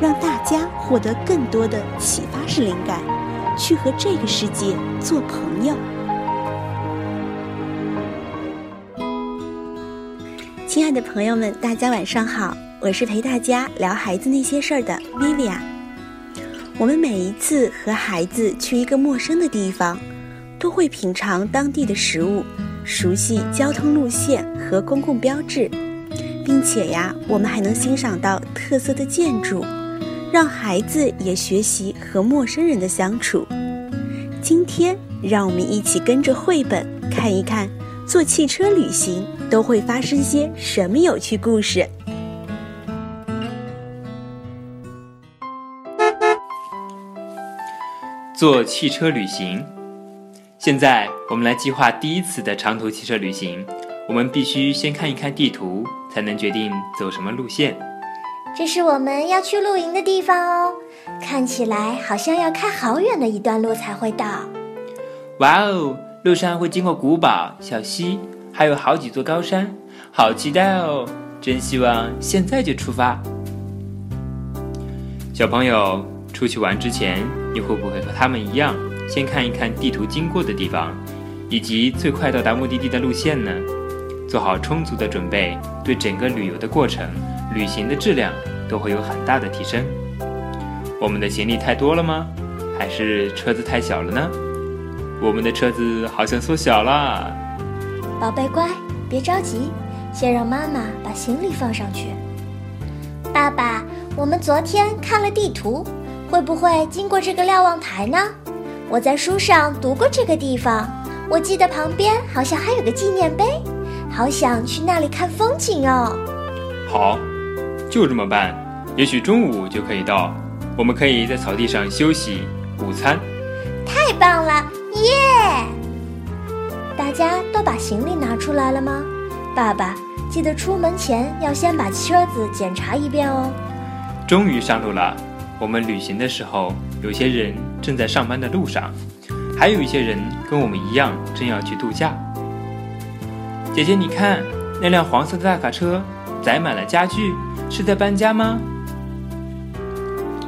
让大家获得更多的启发式灵感，去和这个世界做朋友。亲爱的朋友们，大家晚上好，我是陪大家聊孩子那些事儿的 Vivia。我们每一次和孩子去一个陌生的地方，都会品尝当地的食物，熟悉交通路线和公共标志，并且呀，我们还能欣赏到特色的建筑，让孩子也学习和陌生人的相处。今天，让我们一起跟着绘本看一看。坐汽车旅行都会发生些什么有趣故事？坐汽车旅行，现在我们来计划第一次的长途汽车旅行。我们必须先看一看地图，才能决定走什么路线。这是我们要去露营的地方哦，看起来好像要开好远的一段路才会到。哇哦！路上会经过古堡、小溪，还有好几座高山，好期待哦！真希望现在就出发。小朋友出去玩之前，你会不会和他们一样，先看一看地图经过的地方，以及最快到达目的地的路线呢？做好充足的准备，对整个旅游的过程、旅行的质量都会有很大的提升。我们的行李太多了吗？还是车子太小了呢？我们的车子好像缩小了，宝贝乖，别着急，先让妈妈把行李放上去。爸爸，我们昨天看了地图，会不会经过这个瞭望台呢？我在书上读过这个地方，我记得旁边好像还有个纪念碑，好想去那里看风景哦。好，就这么办。也许中午就可以到，我们可以在草地上休息午餐。太棒了！耶！大家都把行李拿出来了吗？爸爸，记得出门前要先把车子检查一遍哦。终于上路了。我们旅行的时候，有些人正在上班的路上，还有一些人跟我们一样正要去度假。姐姐，你看那辆黄色的大卡车载满了家具，是在搬家吗？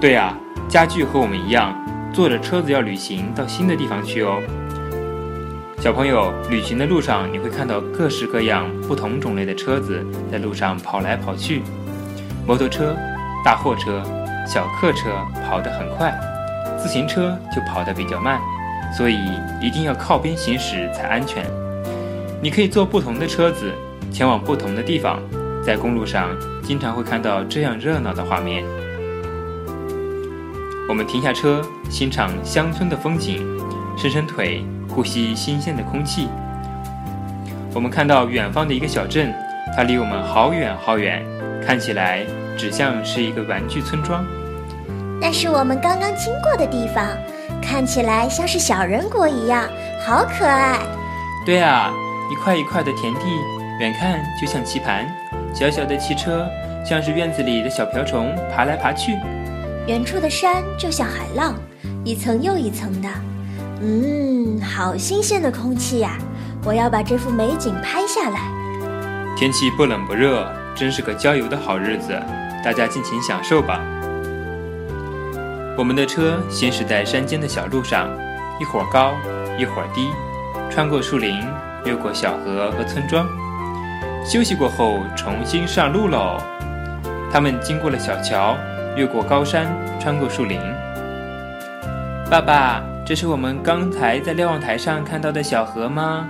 对呀，家具和我们一样。坐着车子要旅行到新的地方去哦，小朋友，旅行的路上你会看到各式各样不同种类的车子在路上跑来跑去，摩托车、大货车、小客车跑得很快，自行车就跑得比较慢，所以一定要靠边行驶才安全。你可以坐不同的车子前往不同的地方，在公路上经常会看到这样热闹的画面。我们停下车，欣赏乡村的风景，伸伸腿，呼吸新鲜的空气。我们看到远方的一个小镇，它离我们好远好远，看起来只像是一个玩具村庄。那是我们刚刚经过的地方，看起来像是小人国一样，好可爱。对啊，一块一块的田地，远看就像棋盘；小小的汽车，像是院子里的小瓢虫，爬来爬去。远处的山就像海浪，一层又一层的。嗯，好新鲜的空气呀！我要把这幅美景拍下来。天气不冷不热，真是个郊游的好日子，大家尽情享受吧。我们的车行驶在山间的小路上，一会儿高，一会儿低，穿过树林，越过小河和村庄。休息过后，重新上路喽。他们经过了小桥。越过高山，穿过树林。爸爸，这是我们刚才在瞭望台上看到的小河吗？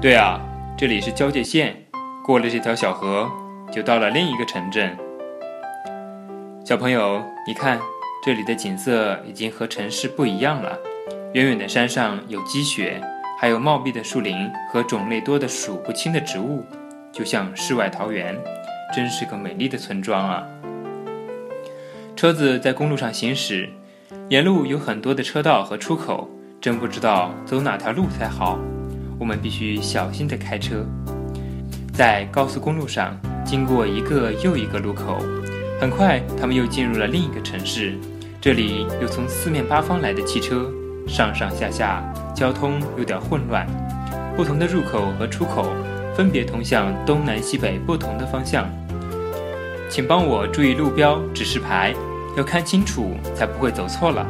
对啊，这里是交界线，过了这条小河，就到了另一个城镇。小朋友，你看，这里的景色已经和城市不一样了。远远的山上有积雪，还有茂密的树林和种类多的数不清的植物，就像世外桃源，真是个美丽的村庄啊！车子在公路上行驶，沿路有很多的车道和出口，真不知道走哪条路才好。我们必须小心地开车。在高速公路上，经过一个又一个路口，很快他们又进入了另一个城市。这里有从四面八方来的汽车，上上下下，交通有点混乱。不同的入口和出口分别通向东南西北不同的方向。请帮我注意路标指示牌，要看清楚才不会走错了。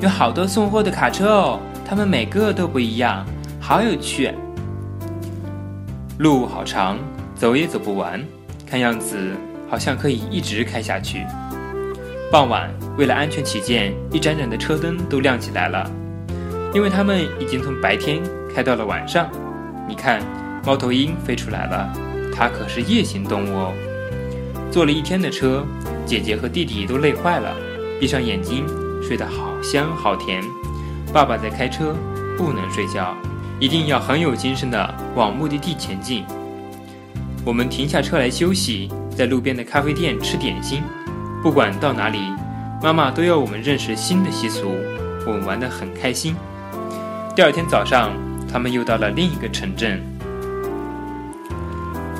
有好多送货的卡车哦，它们每个都不一样，好有趣。路好长，走也走不完，看样子好像可以一直开下去。傍晚，为了安全起见，一盏盏的车灯都亮起来了，因为它们已经从白天开到了晚上。你看，猫头鹰飞出来了，它可是夜行动物哦。坐了一天的车，姐姐和弟弟都累坏了，闭上眼睛睡得好香好甜。爸爸在开车，不能睡觉，一定要很有精神的往目的地前进。我们停下车来休息，在路边的咖啡店吃点心。不管到哪里，妈妈都要我们认识新的习俗。我们玩得很开心。第二天早上，他们又到了另一个城镇。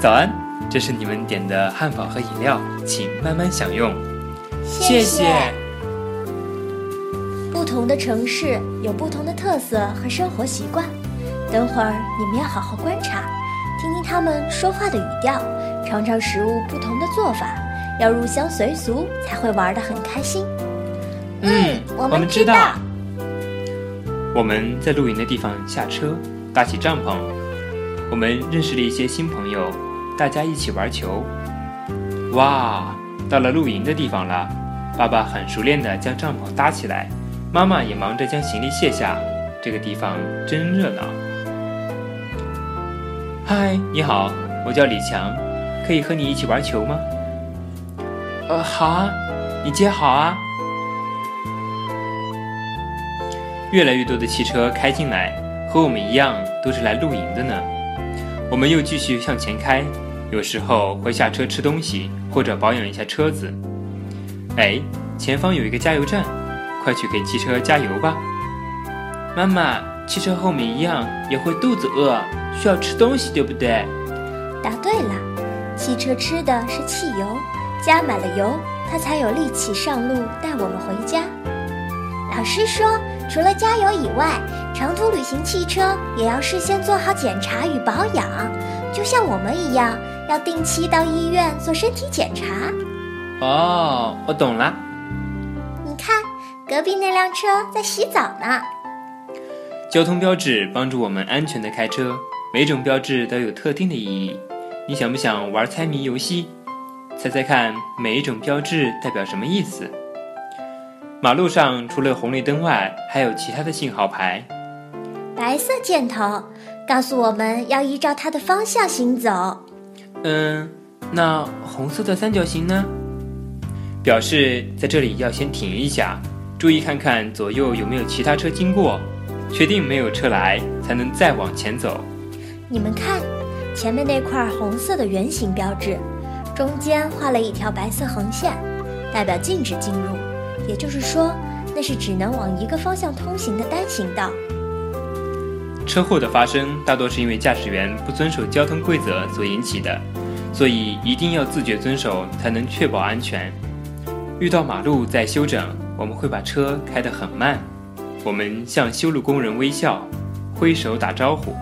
早安，这是你们点的汉堡和饮料，请慢慢享用。谢谢。不同的城市有不同的特色和生活习惯，等会儿你们要好好观察，听听他们说话的语调，尝尝食物不同的做法。要入乡随俗，才会玩得很开心。嗯，我们知道。我们在露营的地方下车，搭起帐篷。我们认识了一些新朋友，大家一起玩球。哇，到了露营的地方了！爸爸很熟练地将帐篷搭起来，妈妈也忙着将行李卸下。这个地方真热闹。嗨，你好，我叫李强，可以和你一起玩球吗？呃，好啊，你接好啊。越来越多的汽车开进来，和我们一样都是来露营的呢。我们又继续向前开，有时候会下车吃东西或者保养一下车子。哎，前方有一个加油站，快去给汽车加油吧。妈妈，汽车后面一样也会肚子饿，需要吃东西，对不对？答对了，汽车吃的是汽油，加满了油，它才有力气上路带我们回家。老师说，除了加油以外，长途旅行汽车也要事先做好检查与保养，就像我们一样，要定期到医院做身体检查。哦，我懂了。你看，隔壁那辆车在洗澡呢。交通标志帮助我们安全的开车，每种标志都有特定的意义。你想不想玩猜谜游戏？猜猜看，每一种标志代表什么意思？马路上除了红绿灯外，还有其他的信号牌。白色箭头告诉我们要依照它的方向行走。嗯，那红色的三角形呢？表示在这里要先停一下，注意看看左右有没有其他车经过，确定没有车来，才能再往前走。你们看，前面那块红色的圆形标志，中间画了一条白色横线，代表禁止进入。也就是说，那是只能往一个方向通行的单行道。车祸的发生大多是因为驾驶员不遵守交通规则所引起的，所以一定要自觉遵守，才能确保安全。遇到马路在修整，我们会把车开得很慢，我们向修路工人微笑，挥手打招呼。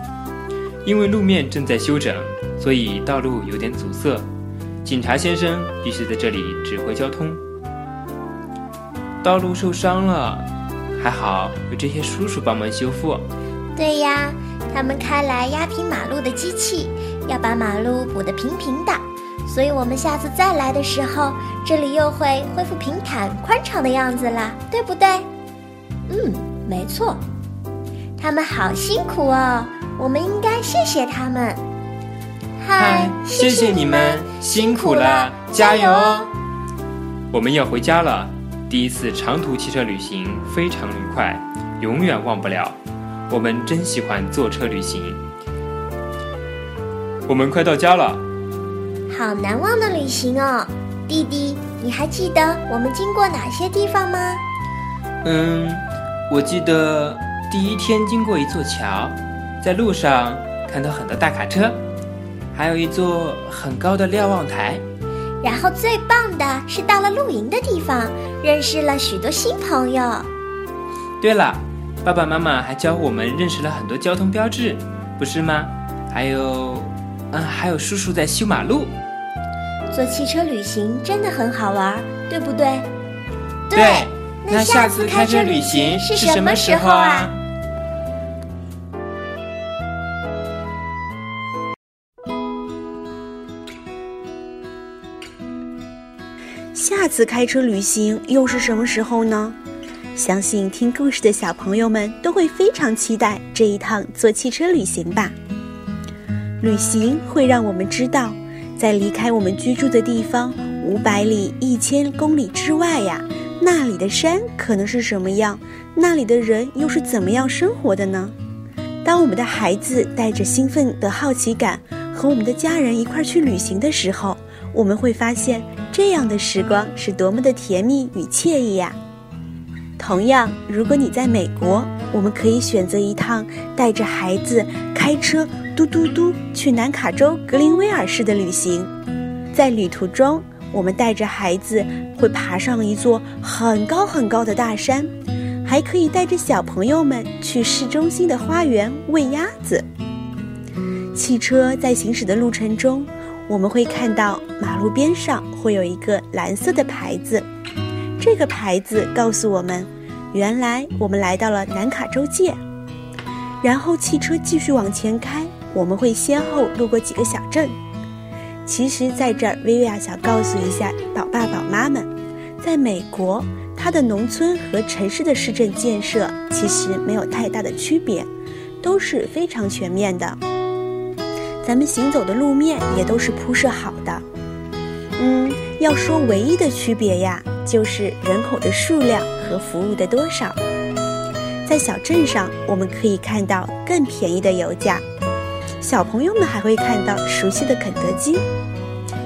因为路面正在修整，所以道路有点阻塞，警察先生必须在这里指挥交通。道路受伤了，还好有这些叔叔帮忙修复。对呀，他们开来压平马路的机器，要把马路补得平平的，所以我们下次再来的时候，这里又会恢复平坦宽敞的样子啦，对不对？嗯，没错。他们好辛苦哦，我们应该谢谢他们。嗨，谢谢你们，辛苦了，加油哦！我们要回家了。第一次长途汽车旅行非常愉快，永远忘不了。我们真喜欢坐车旅行。我们快到家了，好难忘的旅行哦，弟弟，你还记得我们经过哪些地方吗？嗯，我记得第一天经过一座桥，在路上看到很多大卡车，还有一座很高的瞭望台。然后最棒的是到了露营的地方，认识了许多新朋友。对了，爸爸妈妈还教我们认识了很多交通标志，不是吗？还有，嗯，还有叔叔在修马路。坐汽车旅行真的很好玩，对不对？对。那下次开车旅行是什么时候啊？次开车旅行又是什么时候呢？相信听故事的小朋友们都会非常期待这一趟坐汽车旅行吧。旅行会让我们知道，在离开我们居住的地方五百里、一千公里之外呀。那里的山可能是什么样？那里的人又是怎么样生活的呢？当我们的孩子带着兴奋的好奇感和我们的家人一块去旅行的时候，我们会发现这样的时光是多么的甜蜜与惬意呀！同样，如果你在美国，我们可以选择一趟带着孩子开车嘟嘟嘟去南卡州格林威尔市的旅行，在旅途中。我们带着孩子会爬上一座很高很高的大山，还可以带着小朋友们去市中心的花园喂鸭子。汽车在行驶的路程中，我们会看到马路边上会有一个蓝色的牌子，这个牌子告诉我们，原来我们来到了南卡州界。然后汽车继续往前开，我们会先后路过几个小镇。其实，在这儿，薇薇娅想告诉一下宝爸宝妈们，在美国，它的农村和城市的市政建设其实没有太大的区别，都是非常全面的。咱们行走的路面也都是铺设好的。嗯，要说唯一的区别呀，就是人口的数量和服务的多少。在小镇上，我们可以看到更便宜的油价。小朋友们还会看到熟悉的肯德基。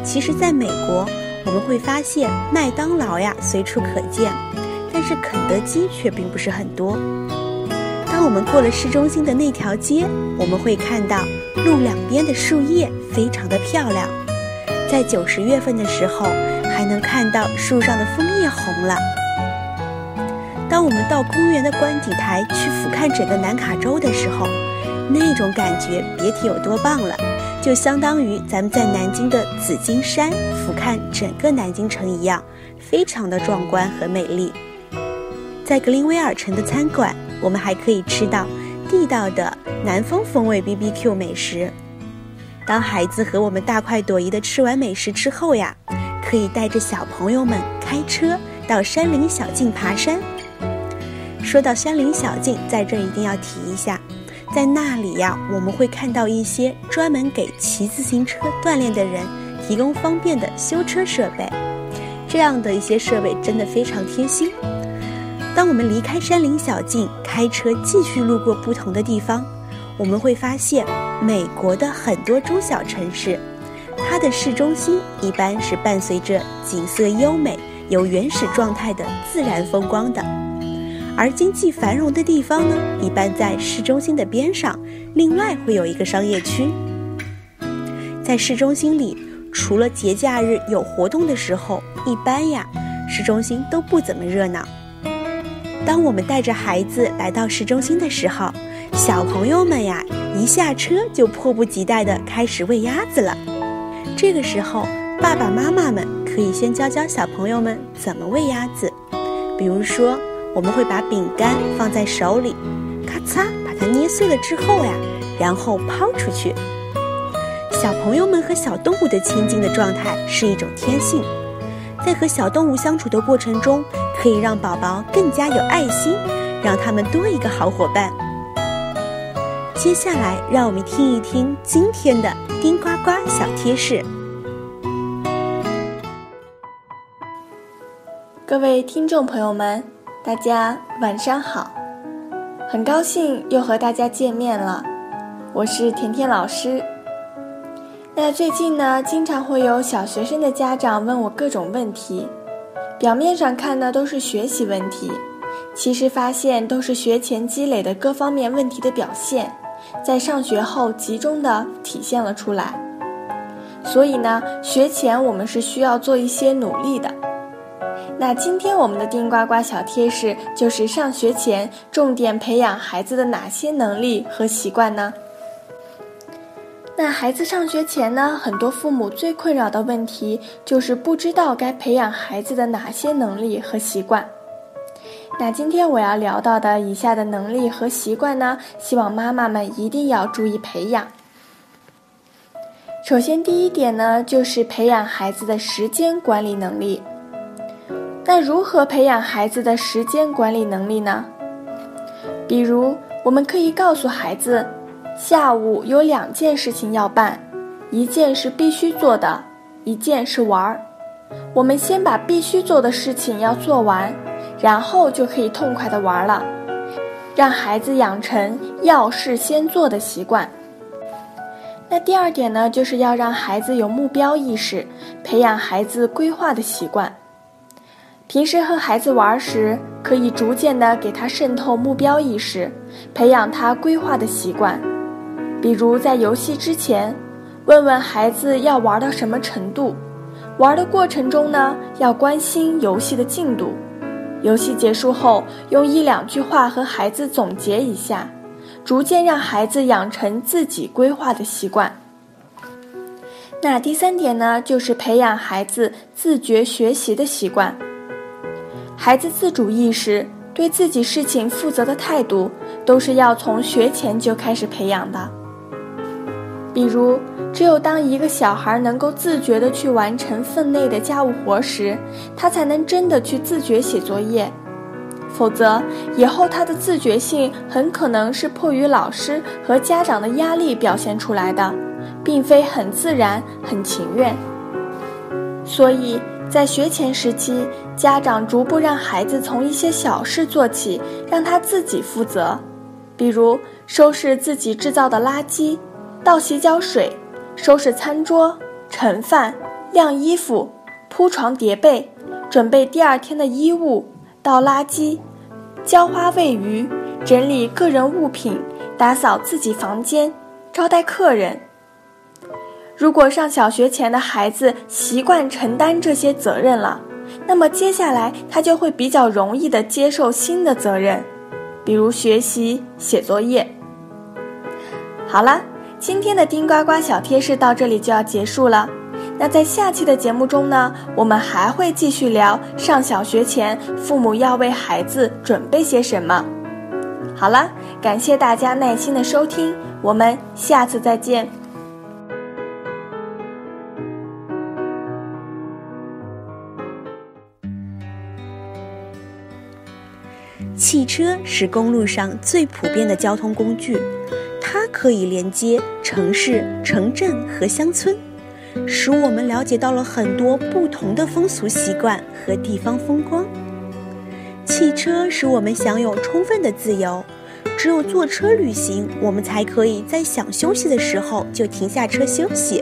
其实，在美国，我们会发现麦当劳呀随处可见，但是肯德基却并不是很多。当我们过了市中心的那条街，我们会看到路两边的树叶非常的漂亮。在九十月份的时候，还能看到树上的枫叶红了。当我们到公园的观景台去俯瞰整个南卡州的时候，那种感觉别提有多棒了，就相当于咱们在南京的紫金山俯瞰整个南京城一样，非常的壮观和美丽。在格林威尔城的餐馆，我们还可以吃到地道的南方风味 BBQ 美食。当孩子和我们大快朵颐的吃完美食之后呀，可以带着小朋友们开车到山林小径爬山。说到山林小径，在这一定要提一下。在那里呀，我们会看到一些专门给骑自行车锻炼的人提供方便的修车设备，这样的一些设备真的非常贴心。当我们离开山林小径，开车继续路过不同的地方，我们会发现，美国的很多中小城市，它的市中心一般是伴随着景色优美、有原始状态的自然风光的。而经济繁荣的地方呢，一般在市中心的边上，另外会有一个商业区。在市中心里，除了节假日有活动的时候，一般呀，市中心都不怎么热闹。当我们带着孩子来到市中心的时候，小朋友们呀，一下车就迫不及待地开始喂鸭子了。这个时候，爸爸妈妈们可以先教教小朋友们怎么喂鸭子，比如说。我们会把饼干放在手里，咔嚓把它捏碎了之后呀，然后抛出去。小朋友们和小动物的亲近的状态是一种天性，在和小动物相处的过程中，可以让宝宝更加有爱心，让他们多一个好伙伴。接下来，让我们听一听今天的丁呱呱小贴士。各位听众朋友们。大家晚上好，很高兴又和大家见面了，我是甜甜老师。那最近呢，经常会有小学生的家长问我各种问题，表面上看呢都是学习问题，其实发现都是学前积累的各方面问题的表现，在上学后集中的体现了出来。所以呢，学前我们是需要做一些努力的。那今天我们的丁呱呱小贴士就是上学前重点培养孩子的哪些能力和习惯呢？那孩子上学前呢，很多父母最困扰的问题就是不知道该培养孩子的哪些能力和习惯。那今天我要聊到的以下的能力和习惯呢，希望妈妈们一定要注意培养。首先，第一点呢，就是培养孩子的时间管理能力。那如何培养孩子的时间管理能力呢？比如，我们可以告诉孩子，下午有两件事情要办，一件是必须做的，一件是玩儿。我们先把必须做的事情要做完，然后就可以痛快的玩了，让孩子养成要事先做的习惯。那第二点呢，就是要让孩子有目标意识，培养孩子规划的习惯。平时和孩子玩时，可以逐渐的给他渗透目标意识，培养他规划的习惯。比如在游戏之前，问问孩子要玩到什么程度，玩的过程中呢，要关心游戏的进度。游戏结束后，用一两句话和孩子总结一下。逐渐让孩子养成自己规划的习惯。那第三点呢，就是培养孩子自觉学习的习惯。孩子自主意识、对自己事情负责的态度，都是要从学前就开始培养的。比如，只有当一个小孩能够自觉地去完成分内的家务活时，他才能真的去自觉写作业。否则，以后他的自觉性很可能是迫于老师和家长的压力表现出来的，并非很自然、很情愿。所以在学前时期，家长逐步让孩子从一些小事做起，让他自己负责，比如收拾自己制造的垃圾、倒洗脚水、收拾餐桌、盛饭、晾衣服、铺床叠被、准备第二天的衣物。倒垃圾、浇花喂鱼、整理个人物品、打扫自己房间、招待客人。如果上小学前的孩子习惯承担这些责任了，那么接下来他就会比较容易的接受新的责任，比如学习、写作业。好了，今天的丁呱呱小贴士到这里就要结束了。那在下期的节目中呢，我们还会继续聊上小学前父母要为孩子准备些什么。好了，感谢大家耐心的收听，我们下次再见。汽车是公路上最普遍的交通工具，可以连接城市、城镇和乡村。使我们了解到了很多不同的风俗习惯和地方风光。汽车使我们享有充分的自由，只有坐车旅行，我们才可以在想休息的时候就停下车休息。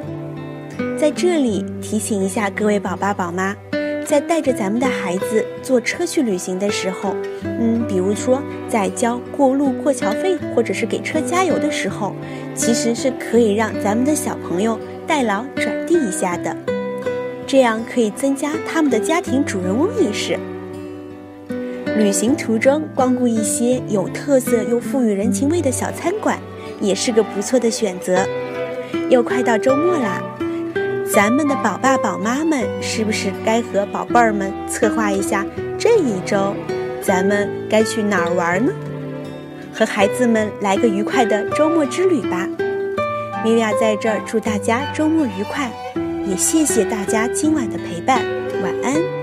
在这里提醒一下各位宝爸宝妈，在带着咱们的孩子坐车去旅行的时候，嗯，比如说在交过路过桥费或者是给车加油的时候，其实是可以让咱们的小朋友。代劳转递一下的，这样可以增加他们的家庭主人翁意识。旅行途中光顾一些有特色又富予人情味的小餐馆，也是个不错的选择。又快到周末啦，咱们的宝爸宝妈们是不是该和宝贝儿们策划一下这一周，咱们该去哪儿玩呢？和孩子们来个愉快的周末之旅吧。米娅在这儿祝大家周末愉快，也谢谢大家今晚的陪伴，晚安。